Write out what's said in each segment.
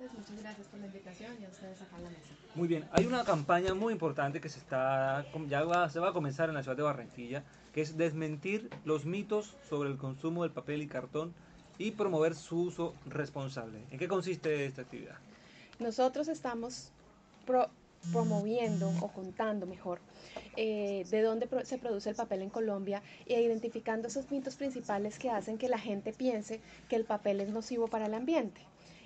oyentes, muchas gracias por la invitación y a ustedes acá en la mesa. Muy bien, hay una campaña muy importante que se está ya va, se va a comenzar en la ciudad de Barranquilla, que es desmentir los mitos sobre el consumo del papel y cartón y promover su uso responsable. ¿En qué consiste esta actividad? Nosotros estamos promoviendo o contando mejor eh, de dónde se produce el papel en Colombia e identificando esos mitos principales que hacen que la gente piense que el papel es nocivo para el ambiente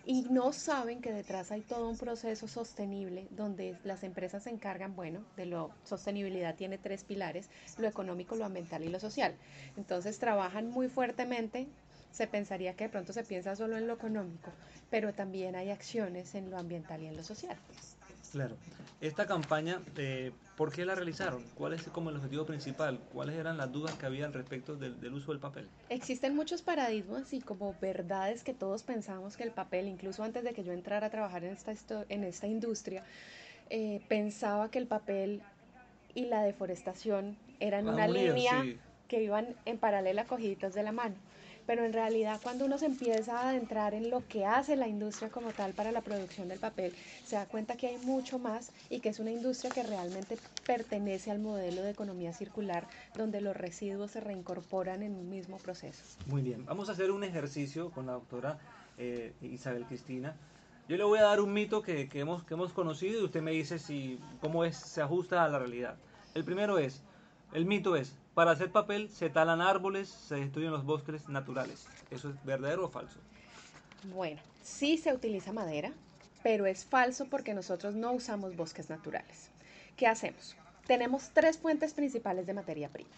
y no saben que detrás hay todo un proceso sostenible donde las empresas se encargan, bueno, de lo sostenibilidad tiene tres pilares, lo económico, lo ambiental y lo social. Entonces trabajan muy fuertemente, se pensaría que de pronto se piensa solo en lo económico, pero también hay acciones en lo ambiental y en lo social. Claro. Esta campaña, eh, ¿por qué la realizaron? ¿Cuál es como el objetivo principal? ¿Cuáles eran las dudas que había al respecto del, uso del papel? Existen muchos paradigmas y como verdades que todos pensamos que el papel, incluso antes de que yo entrara a trabajar en esta, en esta industria, eh, pensaba que el papel y la deforestación eran una línea que iban en paralela cogiditos de la mano pero en realidad cuando uno se empieza a adentrar en lo que hace la industria como tal para la producción del papel, se da cuenta que hay mucho más y que es una industria que realmente pertenece al modelo de economía circular donde los residuos se reincorporan en un mismo proceso. Muy bien, vamos a hacer un ejercicio con la doctora eh, Isabel Cristina. Yo le voy a dar un mito que, hemos conocido y usted me dice si cómo es, se ajusta a la realidad. El primero es, el mito es, para hacer papel se talan árboles, se destruyen los bosques naturales. ¿Eso es verdadero o falso? Bueno, sí se utiliza madera, pero es falso porque nosotros no usamos bosques naturales. ¿Qué hacemos? Tenemos tres fuentes principales de materia prima.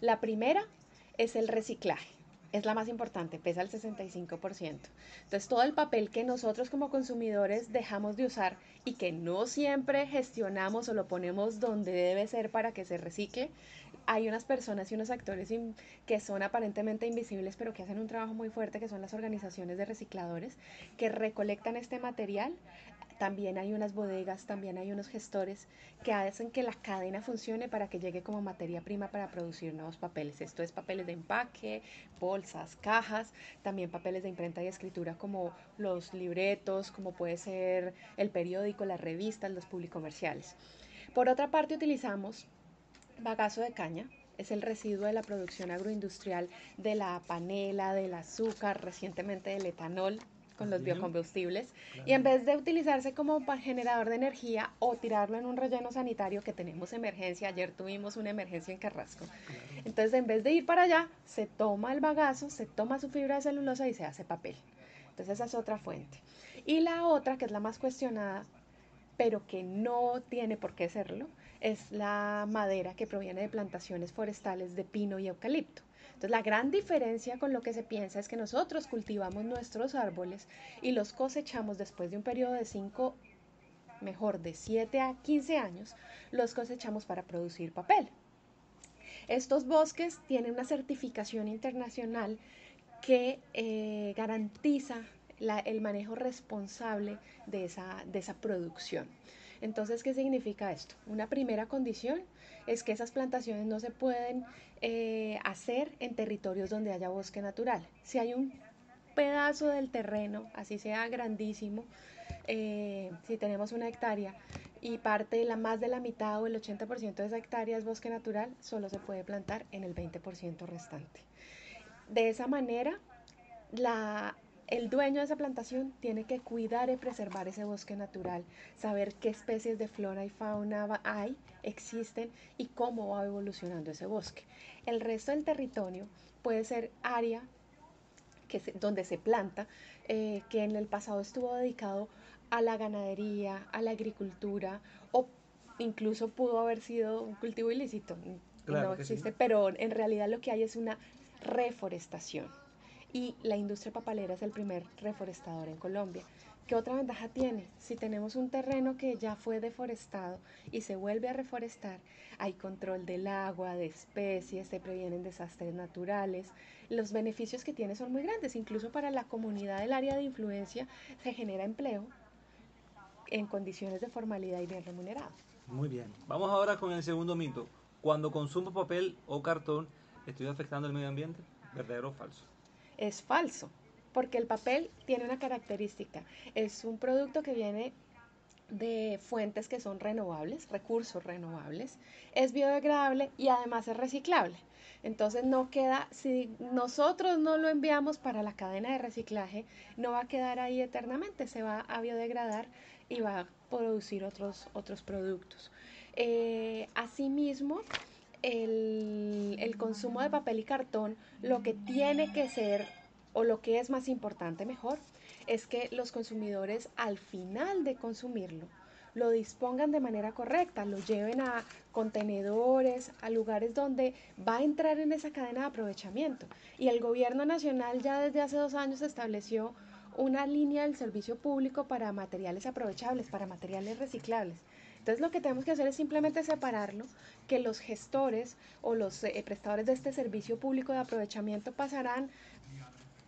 La primera es el reciclaje es la más importante, pesa el 65%. Entonces, todo el papel que nosotros como consumidores dejamos de usar y que no siempre gestionamos o lo ponemos donde debe ser para que se recicle, hay unas personas y unos actores que son aparentemente invisibles, pero que hacen un trabajo muy fuerte, que son las organizaciones de recicladores, que recolectan este material, también hay unas bodegas, también hay unos gestores que hacen que la cadena funcione para que llegue como materia prima para producir nuevos papeles. Esto es papeles de empaque, bolsas, cajas, también papeles de imprenta y escritura como los libretos, como puede ser el periódico, las revistas, los publicomerciales. Por otra parte, utilizamos bagazo de caña, es el residuo de la producción agroindustrial de la panela, del azúcar, recientemente del etanol, con los biocombustibles y en vez de utilizarse como generador de energía o tirarlo en un relleno sanitario que tenemos emergencia, ayer tuvimos una emergencia en Carrasco. Entonces, en vez de ir para allá, se toma el bagazo, se toma su fibra de celulosa y se hace papel. Entonces, esa es otra fuente. Y la otra, que es la más cuestionada, pero que no tiene por qué serlo, es la madera que proviene de plantaciones forestales de pino y eucalipto. Entonces, la gran diferencia con lo que se piensa es que nosotros cultivamos nuestros árboles y los cosechamos después de un periodo de 5, mejor de 7 a 15 años, los cosechamos para producir papel. Estos bosques tienen una certificación internacional que eh, garantiza el manejo responsable de esa, de esa producción. Entonces, ¿qué significa esto? Una primera condición es que esas plantaciones no se pueden eh, hacer en territorios donde haya bosque natural. Si hay un pedazo del terreno, así sea grandísimo, eh, si tenemos una hectárea y parte la más de la mitad o el 80% de esa hectárea es bosque natural, solo se puede plantar en el 20% restante. De esa manera, la el dueño de esa plantación tiene que cuidar y preservar ese bosque natural, saber qué especies de flora y fauna hay, existen y cómo va evolucionando ese bosque. El resto del territorio puede ser área que donde se planta, eh, que en el pasado estuvo dedicado a la ganadería, a la agricultura o incluso pudo haber sido un cultivo ilícito. no existe, pero en realidad lo que hay es una reforestación y la industria papalera es el primer reforestador en Colombia. ¿Qué otra ventaja tiene? Si tenemos un terreno que ya fue deforestado y se vuelve a reforestar, hay control del agua, de especies, se previenen desastres naturales. Los beneficios que tiene son muy grandes, incluso para la comunidad del área de influencia se genera empleo en condiciones de formalidad y bien remunerado. Muy bien. Vamos ahora con el segundo mito. Cuando consumo papel o cartón, ¿estoy afectando el medio ambiente? ¿Verdadero o falso? Es falso, porque el papel tiene una característica. Es un producto que viene de fuentes que son renovables, recursos renovables, es biodegradable y además es reciclable. Entonces no queda, si nosotros no lo enviamos para la cadena de reciclaje, no va a quedar ahí eternamente, se va a biodegradar y va a producir otros, otros productos. Eh, asimismo, el, consumo de papel y cartón, lo que tiene que ser, o lo que es más importante mejor, es que los consumidores al final de consumirlo lo dispongan de manera correcta, lo lleven a contenedores, a lugares donde va a entrar en esa cadena de aprovechamiento. Y el gobierno nacional ya desde hace dos años estableció una línea del servicio público para materiales aprovechables, para materiales reciclables. Entonces lo que tenemos que hacer es simplemente separarlo, que los gestores o los eh, prestadores de este servicio público de aprovechamiento pasarán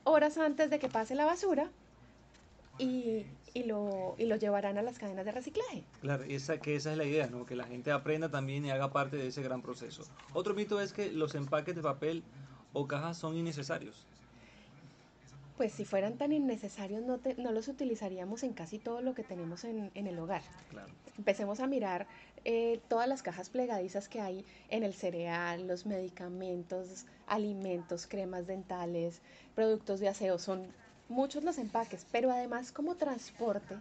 horas antes de que pase la basura y, y, lo, y lo llevarán a las cadenas de reciclaje. Claro, esa, que esa es la idea, ¿no? que la gente aprenda también y haga parte de ese gran proceso. Otro mito es que los empaques de papel o cajas son innecesarios. Pues si fueran tan innecesarios no, te, no los utilizaríamos en casi todo lo que tenemos en, en el hogar. Claro. Empecemos a mirar eh, todas las cajas plegadizas que hay en el cereal, los medicamentos, alimentos, cremas dentales, productos de aseo, son muchos los empaques, pero además como transporte,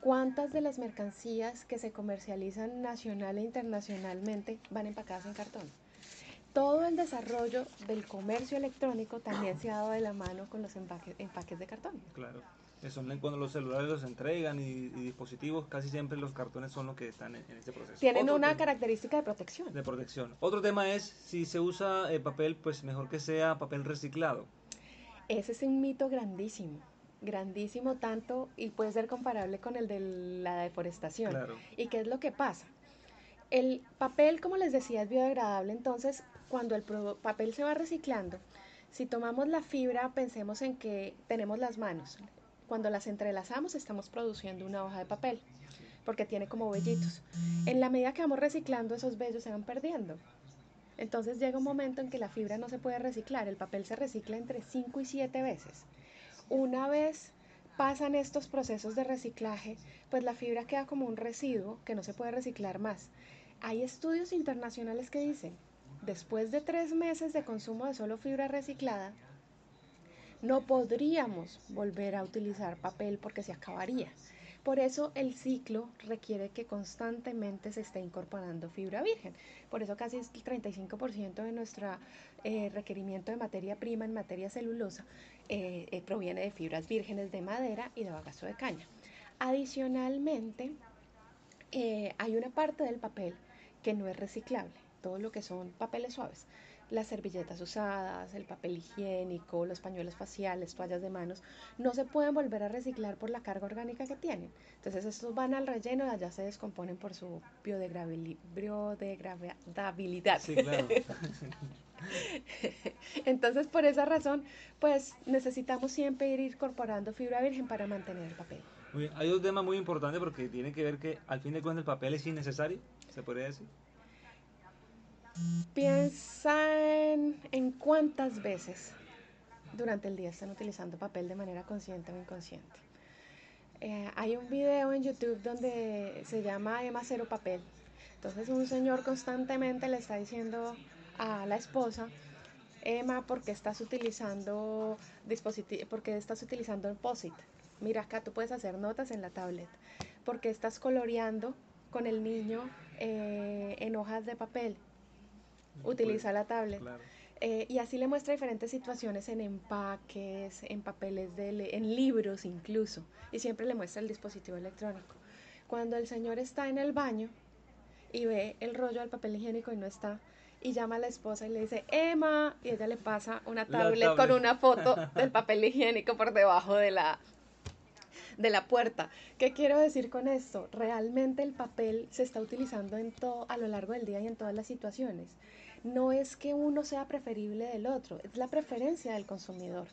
¿cuántas de las mercancías que se comercializan nacional e internacionalmente van empacadas en cartón? Todo el desarrollo del comercio electrónico también se ha dado de la mano con los empaques, empaques de cartón. Claro. Eso, cuando los celulares los entregan y, y, dispositivos, casi siempre los cartones son los que están en, en ese proceso. Tienen Otro una tema característica de protección. de protección. Otro tema es si se usa eh, papel, pues mejor que sea papel reciclado. Ese es un mito grandísimo, grandísimo tanto y puede ser comparable con el de la deforestación. Claro. ¿Y qué es lo que pasa? El papel, como les decía, es biodegradable, entonces cuando el papel se va reciclando, si tomamos la fibra, pensemos en que tenemos las manos. Cuando las entrelazamos estamos produciendo una hoja de papel, porque tiene como vellitos. En la medida que vamos reciclando, esos vellos se van perdiendo. Entonces llega un momento en que la fibra no se puede reciclar, el papel se recicla entre 5 y 7 veces. Una vez pasan estos procesos de reciclaje, pues la fibra queda como un residuo que no se puede reciclar más. Hay estudios internacionales que dicen, después de tres meses de consumo de solo fibra reciclada, no podríamos volver a utilizar papel porque se acabaría. Por eso el ciclo requiere que constantemente se esté incorporando fibra virgen. Por eso casi el 35% de nuestro eh, requerimiento de materia prima en materia celulosa eh, eh, proviene de fibras vírgenes de madera y de bagazo de caña. Adicionalmente, eh, hay una parte del papel que no es reciclable, todo lo que son papeles suaves, las servilletas usadas, el papel higiénico, los pañuelos faciales, toallas de manos, no se pueden volver a reciclar por la carga orgánica que tienen. Entonces estos van al relleno y allá se descomponen por su biodegradabili- biodegradabilidad. Sí, claro. Entonces por esa razón, pues necesitamos siempre ir incorporando fibra virgen para mantener el papel. Muy bien. Hay un tema muy importante porque tiene que ver que al fin de cuentas el papel es innecesario, se podría decir. Piensa en, cuántas veces durante el día están utilizando papel de manera consciente o inconsciente. Eh, hay un video en YouTube donde se llama Emma Cero Papel. Entonces un señor constantemente le está diciendo a la esposa, Emma, ¿por qué estás utilizando dispositivo, por qué estás utilizando el POSIT? Mira acá, tú puedes hacer notas en la tablet. ¿Por qué estás coloreando con el niño eh, en hojas de papel? Utiliza la tablet. Claro. Eh, y así le muestra diferentes situaciones en empaques, en papeles, de le- en libros incluso. Y siempre le muestra el dispositivo electrónico. Cuando el señor está en el baño y ve el rollo del papel higiénico y no está, y llama a la esposa y le dice, Emma, y ella le pasa una tablet, con una foto del papel higiénico por debajo de la, de la puerta. ¿Qué quiero decir con esto? Realmente el papel se está utilizando en todo, a lo largo del día y en todas las situaciones. No es que uno sea preferible del otro, es la preferencia del consumidor.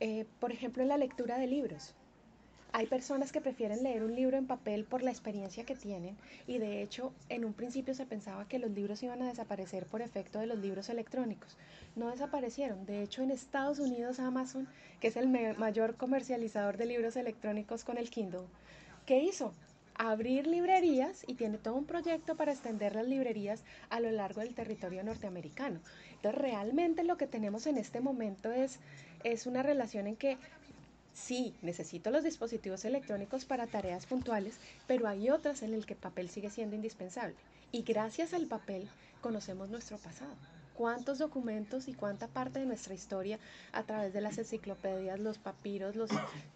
Eh, por ejemplo, en la lectura de libros. Hay personas que prefieren leer un libro en papel por la experiencia que tienen y de hecho en un principio se pensaba que los libros iban a desaparecer por efecto de los libros electrónicos. No desaparecieron. De hecho en Estados Unidos Amazon, que es el mayor comercializador de libros electrónicos con el Kindle, ¿qué hizo? Abrir librerías y tiene todo un proyecto para extender las librerías a lo largo del territorio norteamericano. Entonces, realmente lo que tenemos en este momento es, es una relación en que sí, necesito los dispositivos electrónicos para tareas puntuales, pero hay otras en las que el papel sigue siendo indispensable. Y gracias al papel conocemos nuestro pasado cuántos documentos y cuánta parte de nuestra historia a través de las enciclopedias, los papiros, los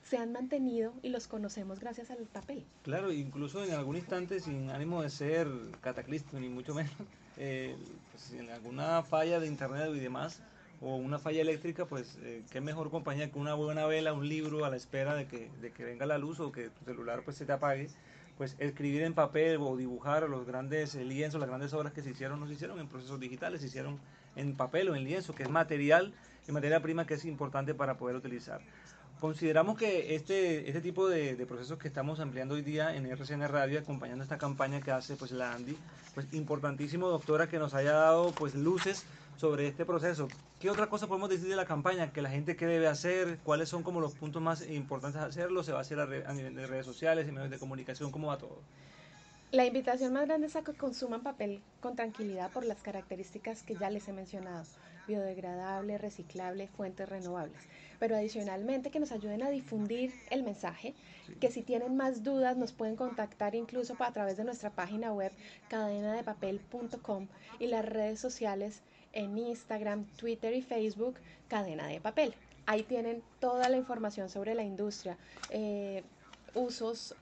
se han mantenido y los conocemos gracias al papel. Claro, incluso en algún instante, sin ánimo de ser cataclismo ni mucho menos, eh, pues, en alguna falla de internet y demás, o una falla eléctrica, pues eh, qué mejor compañía que una buena vela, un libro a la espera de que, de que venga la luz o que tu celular pues se te apague pues escribir en papel o dibujar los grandes lienzos, las grandes obras que se hicieron, no se hicieron en procesos digitales, se hicieron en papel o en lienzo, que es material y materia prima que es importante para poder utilizar. Consideramos que este, este tipo de, procesos que estamos ampliando hoy día en RCN Radio, acompañando esta campaña que hace pues la Andy, pues importantísimo, doctora, que nos haya dado pues luces sobre este proceso. ¿Qué otra cosa podemos decir de la campaña? ¿Que la gente qué debe hacer? ¿Cuáles son como los puntos más importantes de hacerlo? ¿Se va a hacer a, nivel de redes sociales, en medios de comunicación? ¿Cómo va todo? La invitación más grande es a que consuman papel con tranquilidad por las características que ya les he mencionado, biodegradable, reciclable, fuentes renovables. Pero adicionalmente que nos ayuden a difundir el mensaje, que si tienen más dudas nos pueden contactar incluso a través de nuestra página web cadenadepapel.com y las redes sociales en Instagram, Twitter y Facebook, Cadena de Papel. Ahí tienen toda la información sobre la industria, eh, usos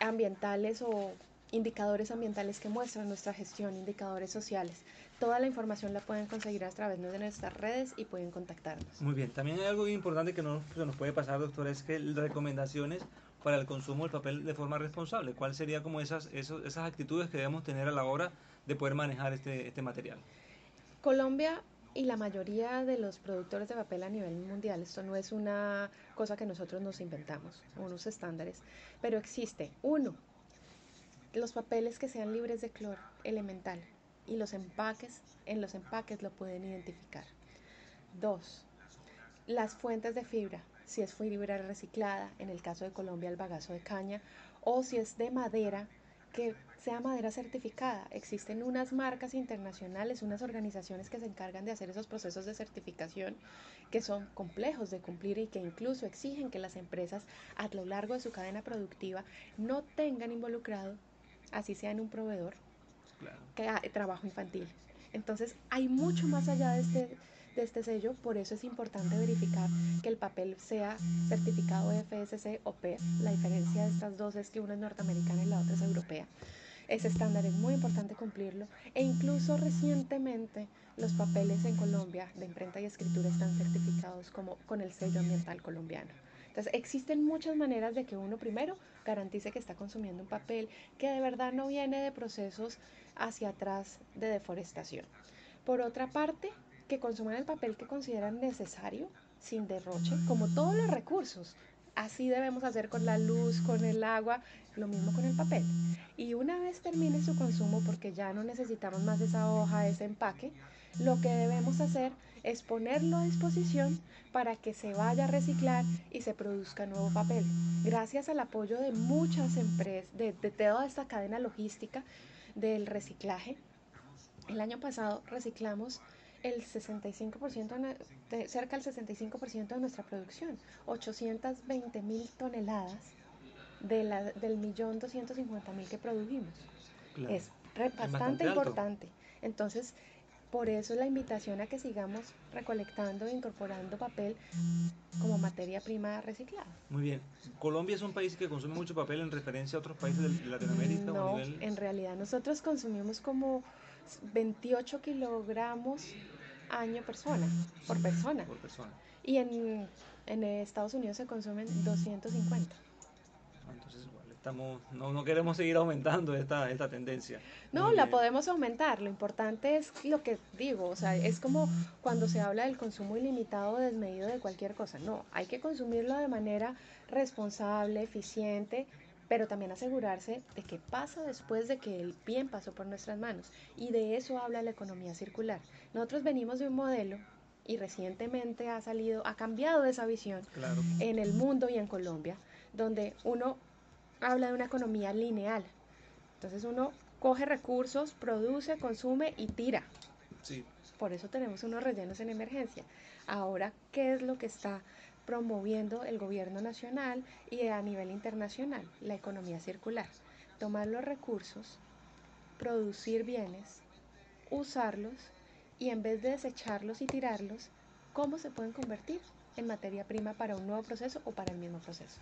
ambientales o indicadores ambientales que muestran nuestra gestión, indicadores sociales. Toda la información la pueden conseguir a través de nuestras redes y pueden contactarnos. Muy bien, también hay algo importante que no se nos puede pasar, doctor, es que recomendaciones para el consumo del papel de forma responsable. ¿Cuáles serían como esas, esas actitudes que debemos tener a la hora de poder manejar este, este material? Colombia y la mayoría de los productores de papel a nivel mundial, esto no es una cosa que nosotros nos inventamos, unos estándares, pero existe, uno, los papeles que sean libres de cloro elemental y los empaques, en los empaques lo pueden identificar. Dos, las fuentes de fibra, si es fibra reciclada, en el caso de Colombia el bagazo de caña, o si es de madera, que sea madera certificada. Existen unas marcas internacionales, unas organizaciones que se encargan de hacer esos procesos de certificación que son complejos de cumplir y que incluso exigen que las empresas a lo largo de su cadena productiva no tengan involucrado, así sea en un proveedor, que trabajo infantil. Entonces hay mucho más allá de este de este sello, por eso es importante verificar que el papel sea certificado FSC o P. La diferencia de estas dos es que una es norteamericana y la otra es europea. Ese estándar es muy importante cumplirlo e incluso recientemente los papeles en Colombia de imprenta y escritura están certificados como con el sello ambiental colombiano. Entonces existen muchas maneras de que uno primero garantice que está consumiendo un papel que de verdad no viene de procesos hacia atrás de deforestación. Por otra parte, que consuman el papel que consideran necesario, sin derroche, como todos los recursos. Así debemos hacer con la luz, con el agua, lo mismo con el papel. Y una vez termine su consumo, porque ya no necesitamos más esa hoja, ese empaque, lo que debemos hacer es ponerlo a disposición para que se vaya a reciclar y se produzca nuevo papel. Gracias al apoyo de muchas empresas, de, de toda esta cadena logística del reciclaje, el año pasado reciclamos el 65%, de, cerca del 65% de nuestra producción, 820 mil toneladas de la, del millón 250 mil que produjimos. Es bastante importante. Entonces, por eso la invitación a que sigamos recolectando e incorporando papel como materia prima reciclada. Muy bien. ¿Colombia es un país que consume mucho papel en referencia a otros países de Latinoamérica? No, en realidad nosotros consumimos como 28 kilogramos año persona, por persona. Por persona. Y en, en Estados Unidos se consumen 250. Entonces, igual, estamos, no, no queremos seguir aumentando esta, esta tendencia. No, Muy la bien. podemos aumentar. Lo importante es lo que digo, o sea, es como cuando se habla del consumo ilimitado o desmedido de cualquier cosa. No, hay que consumirlo de manera responsable, eficiente, pero también asegurarse de qué pasa después de que el bien pasó por nuestras manos. Y de eso habla la economía circular. Nosotros venimos de un modelo y recientemente ha salido, ha cambiado esa visión Claro. en el mundo y en Colombia, donde uno habla de una economía lineal. Entonces uno coge recursos, produce, consume y tira. Sí. Por eso tenemos unos rellenos en emergencia. Ahora, ¿qué es lo que está promoviendo el gobierno nacional y a nivel internacional? La economía circular. Tomar los recursos, producir bienes, usarlos y en vez de desecharlos y tirarlos, ¿cómo se pueden convertir en materia prima para un nuevo proceso o para el mismo proceso?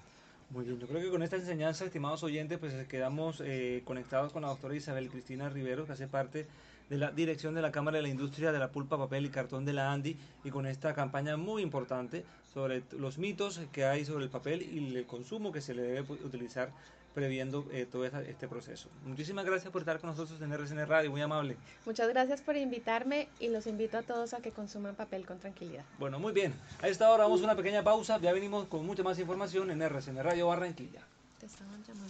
Muy bien, yo creo que con esta enseñanza, estimados oyentes, pues quedamos eh, conectados con la doctora Isabel Cristina Rivero, que hace parte de la dirección de la Cámara de la Industria de la Pulpa, Papel y Cartón de la ANDI, y con esta campaña muy importante sobre los mitos que hay sobre el papel y el consumo que se le debe pu- utilizar previendo eh, todo esta- este proceso. Muchísimas gracias por estar con nosotros en RCN Radio, muy amable. Muchas gracias por invitarme y los invito a todos a que consuman papel con tranquilidad. Bueno, muy bien. A esta hora vamos a una pequeña pausa, ya venimos con mucha más información en RCN Radio Barranquilla. Te estaban llamando.